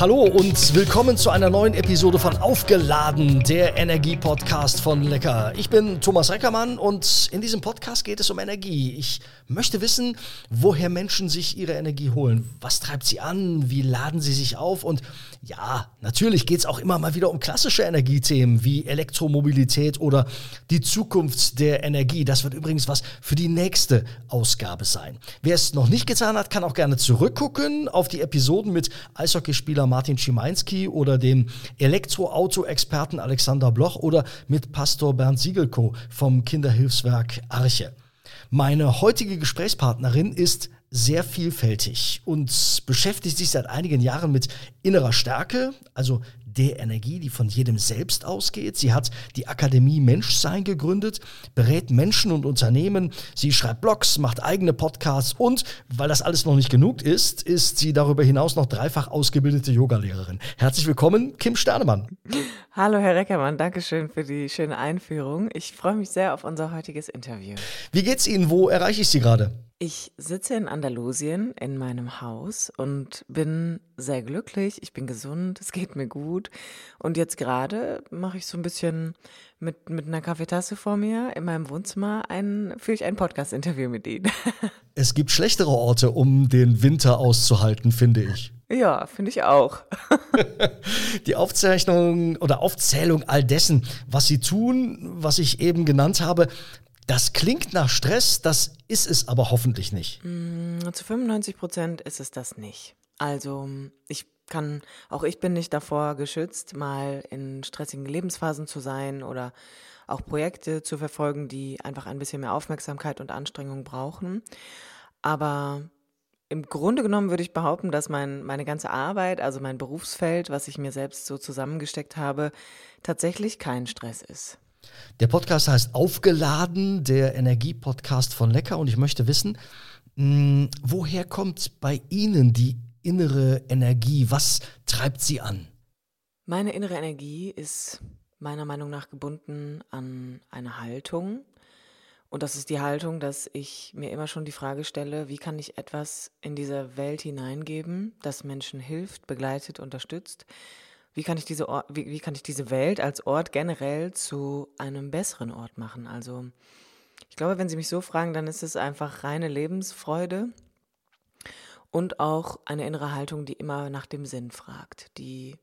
Hallo und willkommen zu einer neuen Episode von Aufgeladen, der Energie-Podcast von Lecker. Ich bin Thomas Reckermann und in diesem Podcast geht es um Energie. Ich möchte wissen, woher Menschen sich ihre Energie holen. Was treibt sie an? Wie laden sie sich auf? Und ja, natürlich geht es auch immer mal wieder um klassische Energiethemen wie Elektromobilität oder die Zukunft der Energie. Das wird übrigens was für die nächste Ausgabe sein. Wer es noch nicht getan hat, kann auch gerne zurückgucken auf die Episoden mit Eishockeyspieler Martin Schimanski oder dem Elektroauto-Experten Alexander Bloch oder mit Pastor Bernd Siegelko vom Kinderhilfswerk Arche. Meine heutige Gesprächspartnerin ist sehr vielfältig und beschäftigt sich seit einigen Jahren mit innerer Stärke, also der Energie, die von jedem selbst ausgeht. Sie hat die Akademie Menschsein gegründet, berät Menschen und Unternehmen. Sie schreibt Blogs, macht eigene Podcasts und, weil das alles noch nicht genug ist, ist sie darüber hinaus noch dreifach ausgebildete Yogalehrerin. Herzlich willkommen, Kim Sternemann. Hallo, Herr Reckermann, danke schön für die schöne Einführung. Ich freue mich sehr auf unser heutiges Interview. Wie geht's Ihnen? Wo erreiche ich Sie gerade? Ich sitze in Andalusien in meinem Haus und bin sehr glücklich. Ich bin gesund, es geht mir gut. Und jetzt gerade mache ich so ein bisschen mit, mit einer Kaffeetasse vor mir in meinem Wohnzimmer ein, führe ich ein Podcast-Interview mit Ihnen. Es gibt schlechtere Orte, um den Winter auszuhalten, finde ich. Ja, finde ich auch. Die Aufzeichnung oder Aufzählung all dessen, was Sie tun, was ich eben genannt habe, das klingt nach Stress, das ist es aber hoffentlich nicht. Mm, zu 95 Prozent ist es das nicht. Also ich kann, auch ich bin nicht davor geschützt, mal in stressigen Lebensphasen zu sein oder auch Projekte zu verfolgen, die einfach ein bisschen mehr Aufmerksamkeit und Anstrengung brauchen. Aber im Grunde genommen würde ich behaupten, dass mein, meine ganze Arbeit, also mein Berufsfeld, was ich mir selbst so zusammengesteckt habe, tatsächlich kein Stress ist. Der Podcast heißt Aufgeladen, der Energie-Podcast von Lecker. Und ich möchte wissen, mh, hm, woher kommt bei Ihnen die innere Energie? Was treibt Sie an? Meine innere Energie ist meiner Meinung nach gebunden an eine Haltung. Und das ist die Haltung, dass ich mir immer schon die Frage stelle, wie kann ich etwas in diese Welt hineingeben, das Menschen hilft, begleitet, unterstützt, wie kann ich diese Ort, wie, wie kann ich diese Welt als Ort generell zu einem besseren Ort machen? Also ich glaube, wenn Sie mich so fragen, dann ist es einfach reine Lebensfreude und auch eine innere Haltung, die immer nach dem Sinn fragt, die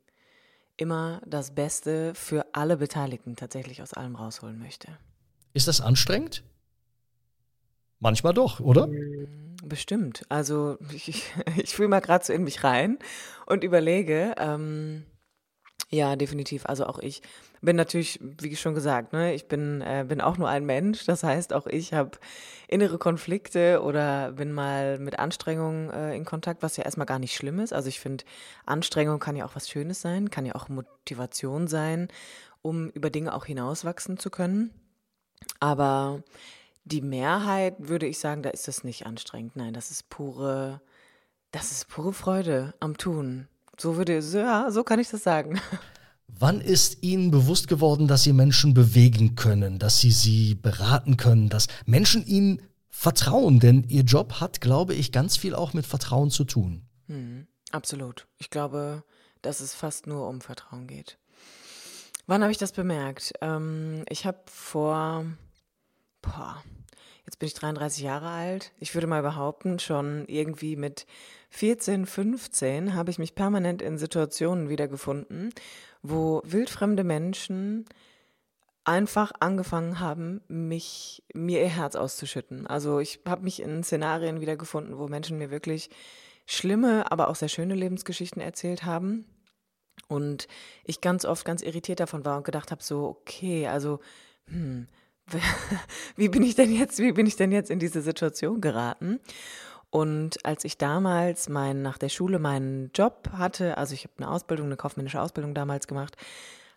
immer das Beste für alle Beteiligten tatsächlich aus allem rausholen möchte. Ist das anstrengend? Manchmal doch, oder? Mm, bestimmt. Also ich, ich fühle mal gerade so in mich rein und überlege, ähm, ja, definitiv. Also auch ich bin natürlich, wie schon gesagt, ne, ich bin, äh, bin auch nur ein Mensch. Das heißt, auch ich habe innere Konflikte oder bin mal mit Anstrengungen äh, in Kontakt, was ja erstmal gar nicht schlimm ist. Also ich finde, Anstrengung kann ja auch was Schönes sein, kann ja auch Motivation sein, um über Dinge auch hinauswachsen zu können. Aber die Mehrheit würde ich sagen, da ist das nicht anstrengend. Nein, das ist pure, das ist pure Freude am Tun. So würde, ja, so kann ich das sagen. Wann ist Ihnen bewusst geworden, dass Sie Menschen bewegen können, dass Sie sie beraten können, dass Menschen Ihnen vertrauen? Denn Ihr Job hat, glaube ich, ganz viel auch mit Vertrauen zu tun. Hm, absolut. Ich glaube, dass es fast nur um Vertrauen geht. Wann habe ich das bemerkt? Ähm, ich habe vor, boah, jetzt bin ich 33 Jahre alt. Ich würde mal behaupten, schon irgendwie mit 14, 15 habe ich mich permanent in Situationen wiedergefunden, wo wildfremde Menschen einfach angefangen haben, mich, mir ihr Herz auszuschütten. Also ich habe mich in Szenarien wiedergefunden, wo Menschen mir wirklich schlimme, aber auch sehr schöne Lebensgeschichten erzählt haben. Und ich ganz oft ganz irritiert davon war und gedacht habe, so, okay, also, hm, wie bin ich denn jetzt, wie bin ich denn jetzt in diese Situation geraten? Und als ich damals mein, nach der Schule meinen Job hatte, also ich habe eine Ausbildung, eine kaufmännische Ausbildung damals gemacht,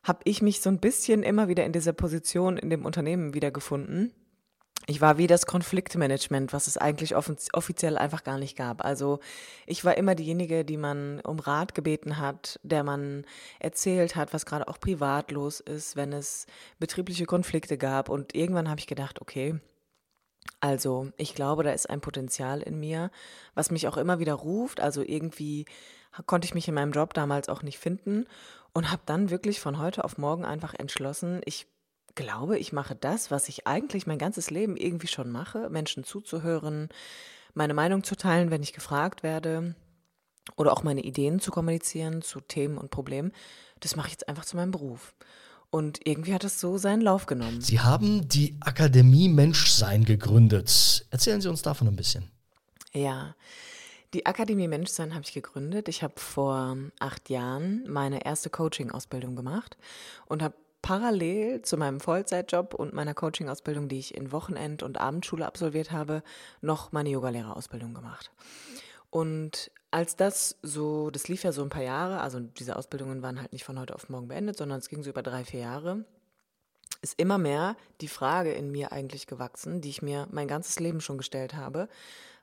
habe ich mich so ein bisschen immer wieder in dieser Position in dem Unternehmen wiedergefunden, Ich war wie das Konfliktmanagement, was es eigentlich offiziell einfach gar nicht gab. Also ich war immer diejenige, die man um Rat gebeten hat, der man erzählt hat, was gerade auch privat los ist, wenn es betriebliche Konflikte gab. Und irgendwann habe ich gedacht, okay, also ich glaube, da ist ein Potenzial in mir, was mich auch immer wieder ruft. Also irgendwie konnte ich mich in meinem Job damals auch nicht finden und habe dann wirklich von heute auf morgen einfach entschlossen, ich glaube, ich mache das, was ich eigentlich mein ganzes Leben irgendwie schon mache, Menschen zuzuhören, meine Meinung zu teilen, wenn ich gefragt werde oder auch meine Ideen zu kommunizieren zu Themen und Problemen. Das mache ich jetzt einfach zu meinem Beruf. Und irgendwie hat es so seinen Lauf genommen. Sie haben die Akademie Menschsein gegründet. Erzählen Sie uns davon ein bisschen. Ja, die Akademie Menschsein habe ich gegründet. Ich habe vor acht Jahren meine erste Coaching-Ausbildung gemacht und habe parallel zu meinem Vollzeitjob und meiner Coaching-Ausbildung, die ich in Wochenend- und Abendschule absolviert habe, noch meine Yogalehrerausbildung gemacht. Und als das so, das lief ja so ein paar Jahre, also diese Ausbildungen waren halt nicht von heute auf morgen beendet, sondern es ging so über drei, vier Jahre, ist immer mehr die Frage in mir eigentlich gewachsen, die ich mir mein ganzes Leben schon gestellt habe.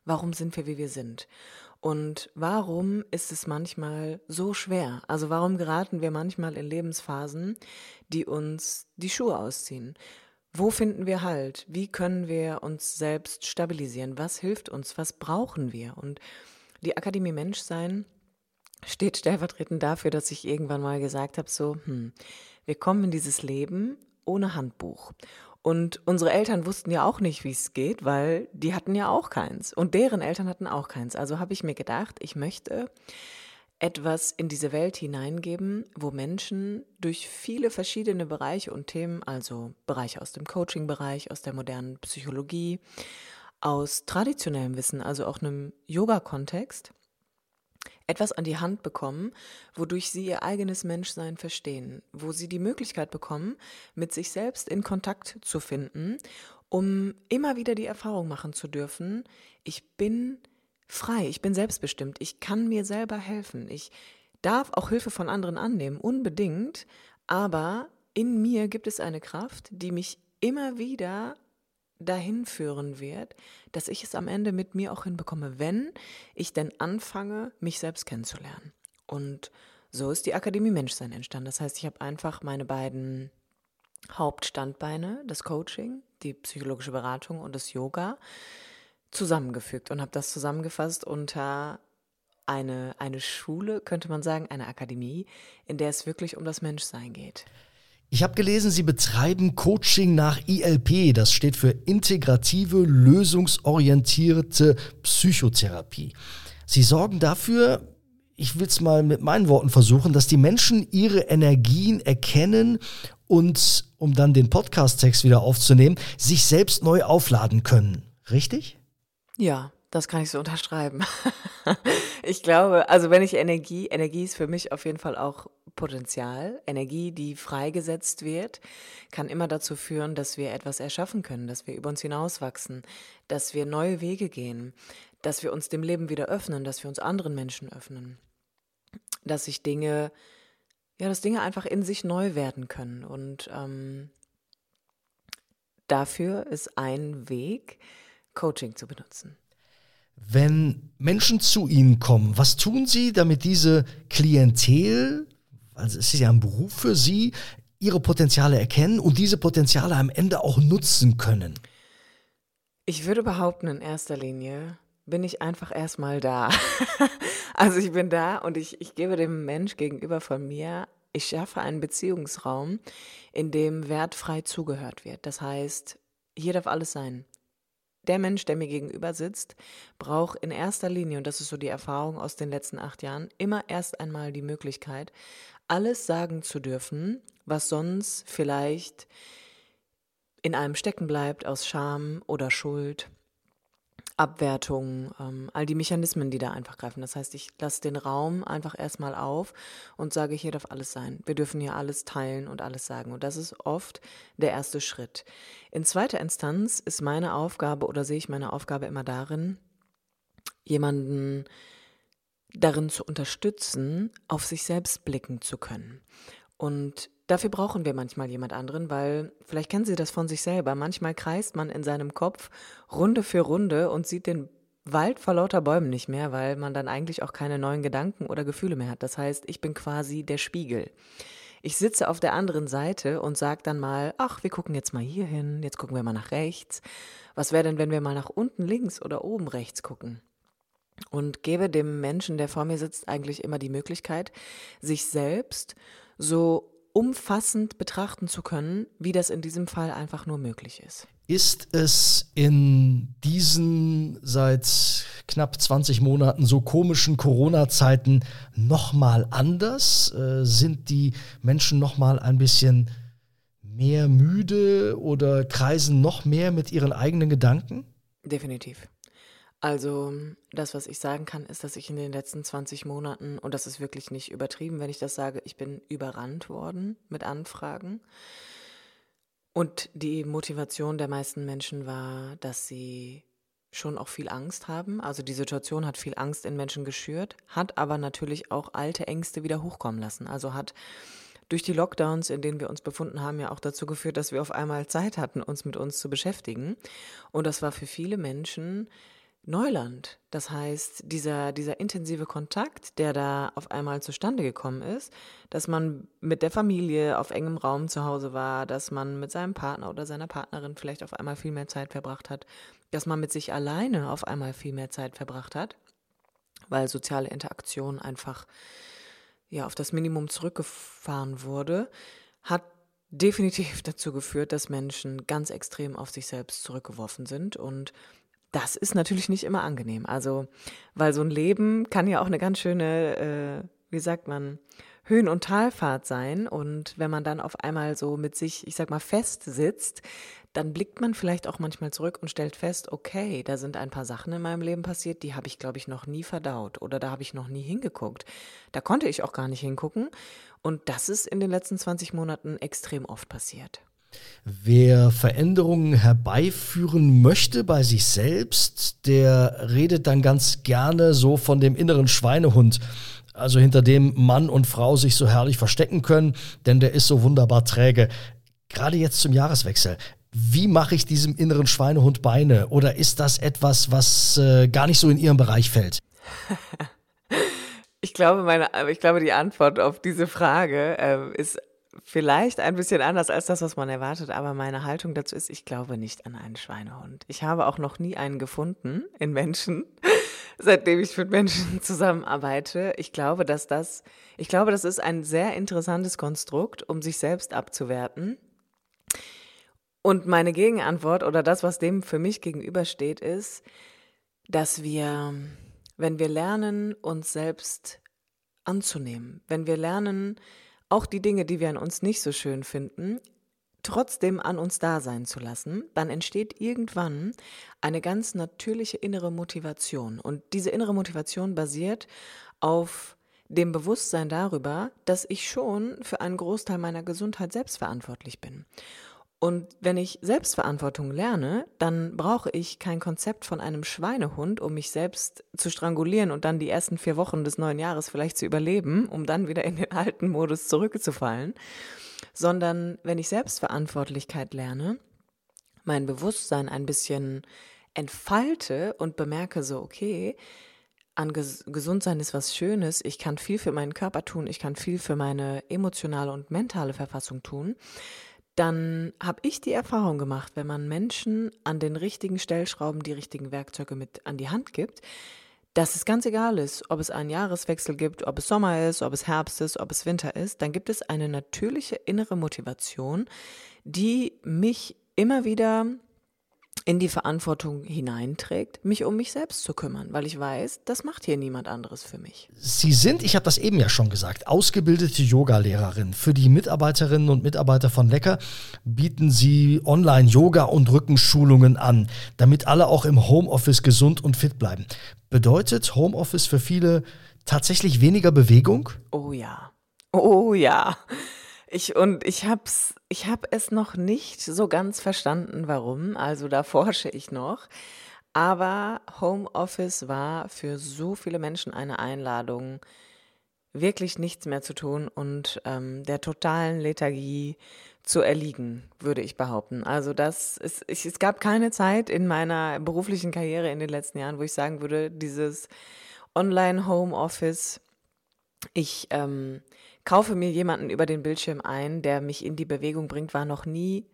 Warum sind wir, wie wir sind? Und warum ist es manchmal so schwer? Also warum geraten wir manchmal in Lebensphasen, die uns die Schuhe ausziehen? Wo finden wir Halt? Wie können wir uns selbst stabilisieren? Was hilft uns? Was brauchen wir? Und die Akademie Menschsein steht stellvertretend dafür, dass ich irgendwann mal gesagt habe, so, hm, wir kommen in dieses Leben ohne Handbuch. Und unsere Eltern wussten ja auch nicht, wie es geht, weil die hatten ja auch keins. Und deren Eltern hatten auch keins. Also habe ich mir gedacht, ich möchte etwas in diese Welt hineingeben, wo Menschen durch viele verschiedene Bereiche und Themen, also Bereiche aus dem Coaching-Bereich, aus der modernen Psychologie, aus traditionellem Wissen, also auch einem Yoga-Kontext, etwas an die Hand bekommen, wodurch sie ihr eigenes Menschsein verstehen, wo sie die Möglichkeit bekommen, mit sich selbst in Kontakt zu finden, um immer wieder die Erfahrung machen zu dürfen, ich bin frei, ich bin selbstbestimmt, ich kann mir selber helfen, ich darf auch Hilfe von anderen annehmen, unbedingt, aber in mir gibt es eine Kraft, die mich immer wieder dahin führen wird, dass ich es am Ende mit mir auch hinbekomme, wenn ich denn anfange, mich selbst kennenzulernen. Und so ist die Akademie Menschsein entstanden. Das heißt, ich habe einfach meine beiden Hauptstandbeine, das Coaching, die psychologische Beratung und das Yoga, zusammengefügt und habe das zusammengefasst unter eine, eine Schule, könnte man sagen, eine Akademie, in der es wirklich um das Menschsein geht. Ich habe gelesen, Sie betreiben Coaching nach ILP. Das steht für integrative, lösungsorientierte Psychotherapie. Sie sorgen dafür, ich will es mal mit meinen Worten versuchen, dass die Menschen ihre Energien erkennen und, um dann den Podcast-Text wieder aufzunehmen, sich selbst neu aufladen können. Richtig? Ja, das kann ich so unterschreiben. ich glaube, also wenn ich Energie, Energie ist für mich auf jeden Fall auch Potenzial. Energie, die freigesetzt wird, kann immer dazu führen, dass wir etwas erschaffen können, dass wir über uns hinauswachsen, dass wir neue Wege gehen, dass wir uns dem Leben wieder öffnen, dass wir uns anderen Menschen öffnen, dass sich Dinge, ja, dass Dinge einfach in sich neu werden können. Und ähm, dafür ist ein Weg, Coaching zu benutzen. Wenn Menschen zu Ihnen kommen, was tun Sie, damit diese Klientel also es ist ja ein Beruf für sie, ihre Potenziale erkennen und diese Potenziale am Ende auch nutzen können. Ich würde behaupten, in erster Linie bin ich einfach erstmal da. also ich bin da und ich, ich gebe dem Mensch gegenüber von mir, ich schaffe einen Beziehungsraum, in dem wertfrei zugehört wird. Das heißt, hier darf alles sein. Der Mensch, der mir gegenüber sitzt, braucht in erster Linie, und das ist so die Erfahrung aus den letzten acht Jahren, immer erst einmal die Möglichkeit, alles sagen zu dürfen, was sonst vielleicht in einem stecken bleibt aus Scham oder Schuld, Abwertung, ähm, all die Mechanismen, die da einfach greifen. Das heißt, ich lasse den Raum einfach erstmal auf und sage, hier darf alles sein. Wir dürfen hier alles teilen und alles sagen. Und das ist oft der erste Schritt. In zweiter Instanz ist meine Aufgabe oder sehe ich meine Aufgabe immer darin, jemanden darin zu unterstützen, auf sich selbst blicken zu können Und dafür brauchen wir manchmal jemand anderen, weil vielleicht kennen Sie das von sich selber. Manchmal kreist man in seinem Kopf Runde für Runde und sieht den Wald vor lauter Bäumen nicht mehr, weil man dann eigentlich auch keine neuen Gedanken oder Gefühle mehr hat. Das heißt, ich bin quasi der Spiegel. Ich sitze auf der anderen Seite und sage dann mal, ach, wir gucken jetzt mal hier hin, jetzt gucken wir mal nach rechts. Was wäre denn, wenn wir mal nach unten links oder oben rechts gucken? Und gebe dem Menschen, der vor mir sitzt, eigentlich immer die Möglichkeit, sich selbst so umfassend betrachten zu können, wie das in diesem Fall einfach nur möglich ist. Ist es in diesen seit knapp 20 Monaten so komischen Corona-Zeiten nochmal anders? Äh, sind die Menschen nochmal ein bisschen mehr müde oder kreisen noch mehr mit ihren eigenen Gedanken? Definitiv. Also das, was ich sagen kann, ist, dass ich in den letzten 20 Monaten, und das ist wirklich nicht übertrieben, wenn ich das sage, ich bin überrannt worden mit Anfragen. Und die Motivation der meisten Menschen war, dass sie schon auch viel Angst haben. Also die Situation hat viel Angst in Menschen geschürt, hat aber natürlich auch alte Ängste wieder hochkommen lassen. Also hat durch die Lockdowns, in denen wir uns befunden haben, ja auch dazu geführt, dass wir auf einmal Zeit hatten, uns mit uns zu beschäftigen. Und das war für viele Menschen Neuland. Das heißt, dieser, dieser intensive Kontakt, der da auf einmal zustande gekommen ist, dass man mit der Familie auf engem Raum zu Hause war, dass man mit seinem Partner oder seiner Partnerin vielleicht auf einmal viel mehr Zeit verbracht hat, dass man mit sich alleine auf einmal viel mehr Zeit verbracht hat, weil soziale Interaktion einfach ja auf das Minimum zurückgefahren wurde, hat definitiv dazu geführt, dass Menschen ganz extrem auf sich selbst zurückgeworfen sind und das ist natürlich nicht immer angenehm. Also, weil so ein Leben kann ja auch eine ganz schöne, äh, wie sagt man, Höhen- und Talfahrt sein. Und wenn man dann auf einmal so mit sich, ich sag mal, fest sitzt, dann blickt man vielleicht auch manchmal zurück und stellt fest, okay, da sind ein paar Sachen in meinem Leben passiert, die habe ich, glaube ich, noch nie verdaut oder da habe ich noch nie hingeguckt. Da konnte ich auch gar nicht hingucken. Und das ist in den letzten 20 Monaten extrem oft passiert. Wer Veränderungen herbeiführen möchte bei sich selbst, der redet dann ganz gerne so von dem inneren Schweinehund. Also hinter dem Mann und Frau sich so herrlich verstecken können, denn der ist so wunderbar träge. Gerade jetzt zum Jahreswechsel. Wie mache ich diesem inneren Schweinehund Beine? Oder ist das etwas, was äh, gar nicht so in Ihren Bereich fällt? Ich glaube, meine, ich glaube, die Antwort auf diese Frage äh, ist vielleicht ein bisschen anders als das, was man erwartet, aber meine Haltung dazu ist, ich glaube nicht an einen Schweinehund. Ich habe auch noch nie einen gefunden in Menschen, seitdem ich mit Menschen zusammenarbeite. Ich glaube, dass das, ich glaube, das ist ein sehr interessantes Konstrukt, um sich selbst abzuwerten. Und meine Gegenantwort oder das, was dem für mich gegenübersteht, ist, dass wir, wenn wir lernen, uns selbst anzunehmen, wenn wir lernen, auch die Dinge, die wir an uns nicht so schön finden, trotzdem an uns da sein zu lassen, dann entsteht irgendwann eine ganz natürliche innere Motivation. Und diese innere Motivation basiert auf dem Bewusstsein darüber, dass ich schon für einen Großteil meiner Gesundheit selbst verantwortlich bin. Und wenn ich Selbstverantwortung lerne, dann brauche ich kein Konzept von einem Schweinehund, um mich selbst zu strangulieren und dann die ersten vier Wochen des neuen Jahres vielleicht zu überleben, um dann wieder in den alten Modus zurückzufallen, sondern wenn ich Selbstverantwortlichkeit lerne, mein Bewusstsein ein bisschen entfalte und bemerke so, okay, an Ges Gesundsein ist was Schönes, ich kann viel für meinen Körper tun, ich kann viel für meine emotionale und mentale Verfassung tun, dann habe ich die Erfahrung gemacht, wenn man Menschen an den richtigen Stellschrauben die richtigen Werkzeuge mit an die Hand gibt, dass es ganz egal ist, ob es einen Jahreswechsel gibt, ob es Sommer ist, ob es Herbst ist, ob es Winter ist, dann gibt es eine natürliche innere Motivation, die mich immer wieder in die Verantwortung hineinträgt, mich um mich selbst zu kümmern, weil ich weiß, das macht hier niemand anderes für mich. Sie sind, ich habe das eben ja schon gesagt, ausgebildete Yogalehrerin. Für die Mitarbeiterinnen und Mitarbeiter von Lecker bieten Sie Online-Yoga und Rückenschulungen an, damit alle auch im Homeoffice gesund und fit bleiben. Bedeutet Homeoffice für viele tatsächlich weniger Bewegung? Oh ja. Oh ja. Ich, und ich hab's, ich hab es noch nicht so ganz verstanden, warum. Also da forsche ich noch. Aber Homeoffice war für so viele Menschen eine Einladung, wirklich nichts mehr zu tun und ähm, der totalen Lethargie zu erliegen, würde ich behaupten. Also das ist, ich, es gab keine Zeit in meiner beruflichen Karriere in den letzten Jahren, wo ich sagen würde, dieses Online-Home-Office, ich ähm, kaufe mir jemanden über den Bildschirm ein, der mich in die Bewegung bringt, war noch nie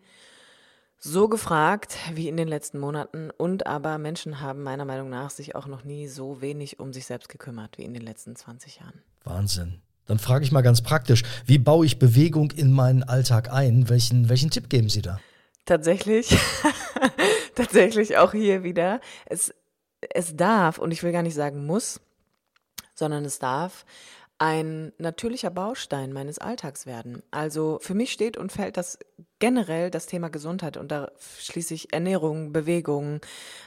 so gefragt wie in den letzten Monaten. Und aber Menschen haben meiner Meinung nach sich auch noch nie so wenig um sich selbst gekümmert wie in den letzten 20 Jahren. Wahnsinn. Dann frage ich mal ganz praktisch, wie baue ich Bewegung in meinen Alltag ein? Welchen, welchen Tipp geben Sie da? Tatsächlich, tatsächlich auch hier wieder. Es, es darf, und ich will gar nicht sagen muss, sondern es darf ein natürlicher Baustein meines Alltags werden. Also für mich steht und fällt das generell das Thema Gesundheit und da schließe ich Ernährung, Bewegung,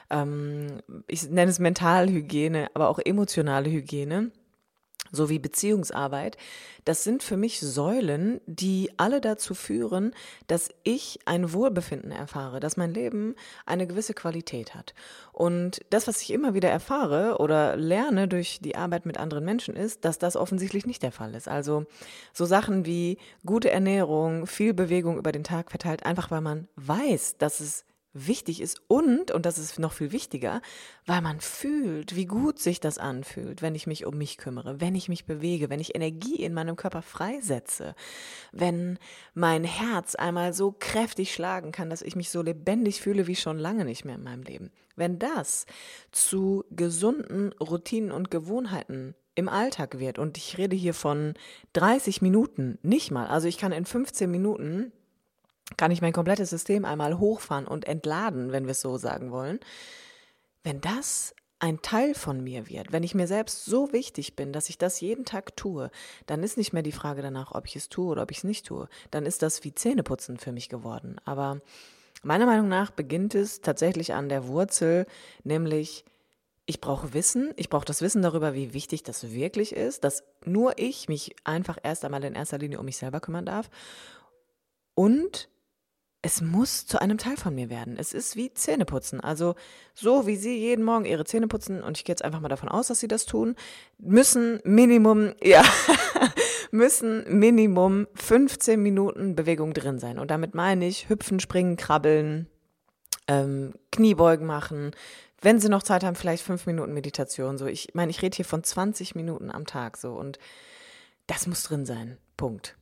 ähm, ich nenne es Mentalhygiene, aber auch emotionale Hygiene sowie Beziehungsarbeit, das sind für mich Säulen, die alle dazu führen, dass ich ein Wohlbefinden erfahre, dass mein Leben eine gewisse Qualität hat. Und das, was ich immer wieder erfahre oder lerne durch die Arbeit mit anderen Menschen, ist, dass das offensichtlich nicht der Fall ist. Also so Sachen wie gute Ernährung, viel Bewegung über den Tag verteilt, einfach weil man weiß, dass es wichtig ist und, und das ist noch viel wichtiger, weil man fühlt, wie gut sich das anfühlt, wenn ich mich um mich kümmere, wenn ich mich bewege, wenn ich Energie in meinem Körper freisetze, wenn mein Herz einmal so kräftig schlagen kann, dass ich mich so lebendig fühle wie schon lange nicht mehr in meinem Leben. Wenn das zu gesunden Routinen und Gewohnheiten im Alltag wird, und ich rede hier von 30 Minuten, nicht mal, also ich kann in 15 Minuten kann ich mein komplettes System einmal hochfahren und entladen, wenn wir es so sagen wollen. Wenn das ein Teil von mir wird, wenn ich mir selbst so wichtig bin, dass ich das jeden Tag tue, dann ist nicht mehr die Frage danach, ob ich es tue oder ob ich es nicht tue. Dann ist das wie Zähneputzen für mich geworden. Aber meiner Meinung nach beginnt es tatsächlich an der Wurzel, nämlich ich brauche Wissen, ich brauche das Wissen darüber, wie wichtig das wirklich ist, dass nur ich mich einfach erst einmal in erster Linie um mich selber kümmern darf. Und es muss zu einem Teil von mir werden. Es ist wie Zähneputzen. Also so wie Sie jeden Morgen Ihre Zähne putzen, und ich gehe jetzt einfach mal davon aus, dass Sie das tun, müssen Minimum, ja, müssen Minimum 15 Minuten Bewegung drin sein. Und damit meine ich hüpfen, springen, krabbeln, ähm, Kniebeugen machen. Wenn Sie noch Zeit haben, vielleicht fünf Minuten Meditation. So, ich meine, ich rede hier von 20 Minuten am Tag so und das muss drin sein. Punkt.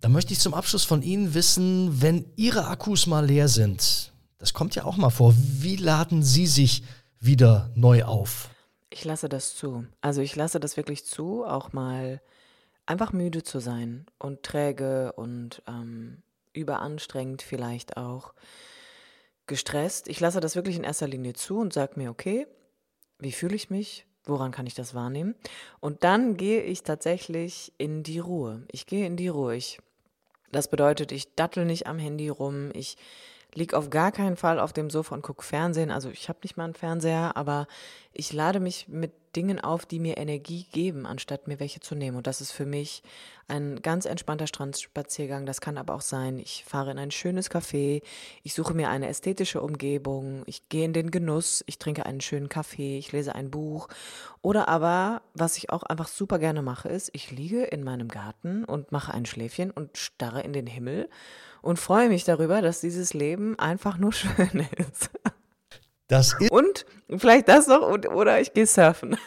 Da möchte ich zum Abschluss von Ihnen wissen, wenn Ihre Akkus mal leer sind, das kommt ja auch mal vor, wie laden Sie sich wieder neu auf? Ich lasse das zu. Also ich lasse das wirklich zu, auch mal einfach müde zu sein und träge und ähm, überanstrengend vielleicht auch gestresst. Ich lasse das wirklich in erster Linie zu und sage mir, okay, wie fühle ich mich? Woran kann ich das wahrnehmen? Und dann gehe ich tatsächlich in die Ruhe. Ich gehe in die Ruhe. Ich das bedeutet, ich dattel nicht am Handy rum, ich liege auf gar keinen Fall auf dem Sofa und gucke Fernsehen. Also ich habe nicht mal einen Fernseher, aber ich lade mich mit Dingen auf, die mir Energie geben, anstatt mir welche zu nehmen. Und das ist für mich ein ganz entspannter Strandspaziergang. Das kann aber auch sein, ich fahre in ein schönes Café, ich suche mir eine ästhetische Umgebung, ich gehe in den Genuss, ich trinke einen schönen Kaffee, ich lese ein Buch. Oder aber, was ich auch einfach super gerne mache, ist, ich liege in meinem Garten und mache ein Schläfchen und starre in den Himmel und freue mich darüber, dass dieses Leben einfach nur schön ist. Das ist und vielleicht das noch oder ich gehe surfen.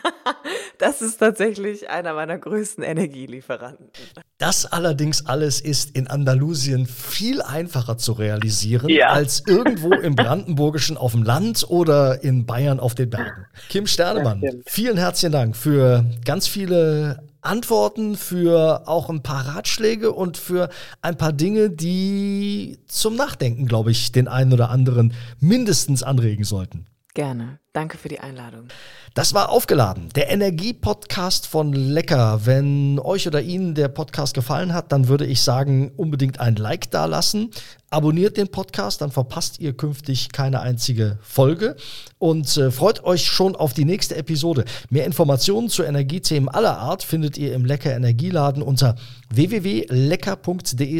Das ist tatsächlich einer meiner größten Energielieferanten. Das allerdings alles ist in Andalusien viel einfacher zu realisieren ja. als irgendwo im Brandenburgischen auf dem Land oder in Bayern auf den Bergen. Kim Sternemann, vielen herzlichen Dank für ganz viele Antworten, für auch ein paar Ratschläge und für ein paar Dinge, die zum Nachdenken, glaube ich, den einen oder anderen mindestens anregen sollten. Gerne. Danke für die Einladung. Das war aufgeladen. Der Energie-Podcast von Lecker. Wenn euch oder Ihnen der Podcast gefallen hat, dann würde ich sagen, unbedingt ein Like da lassen. Abonniert den Podcast, dann verpasst ihr künftig keine einzige Folge. Und äh, freut euch schon auf die nächste Episode. Mehr Informationen zu Energiethemen aller Art findet ihr im Lecker Energieladen unter www.lecker.de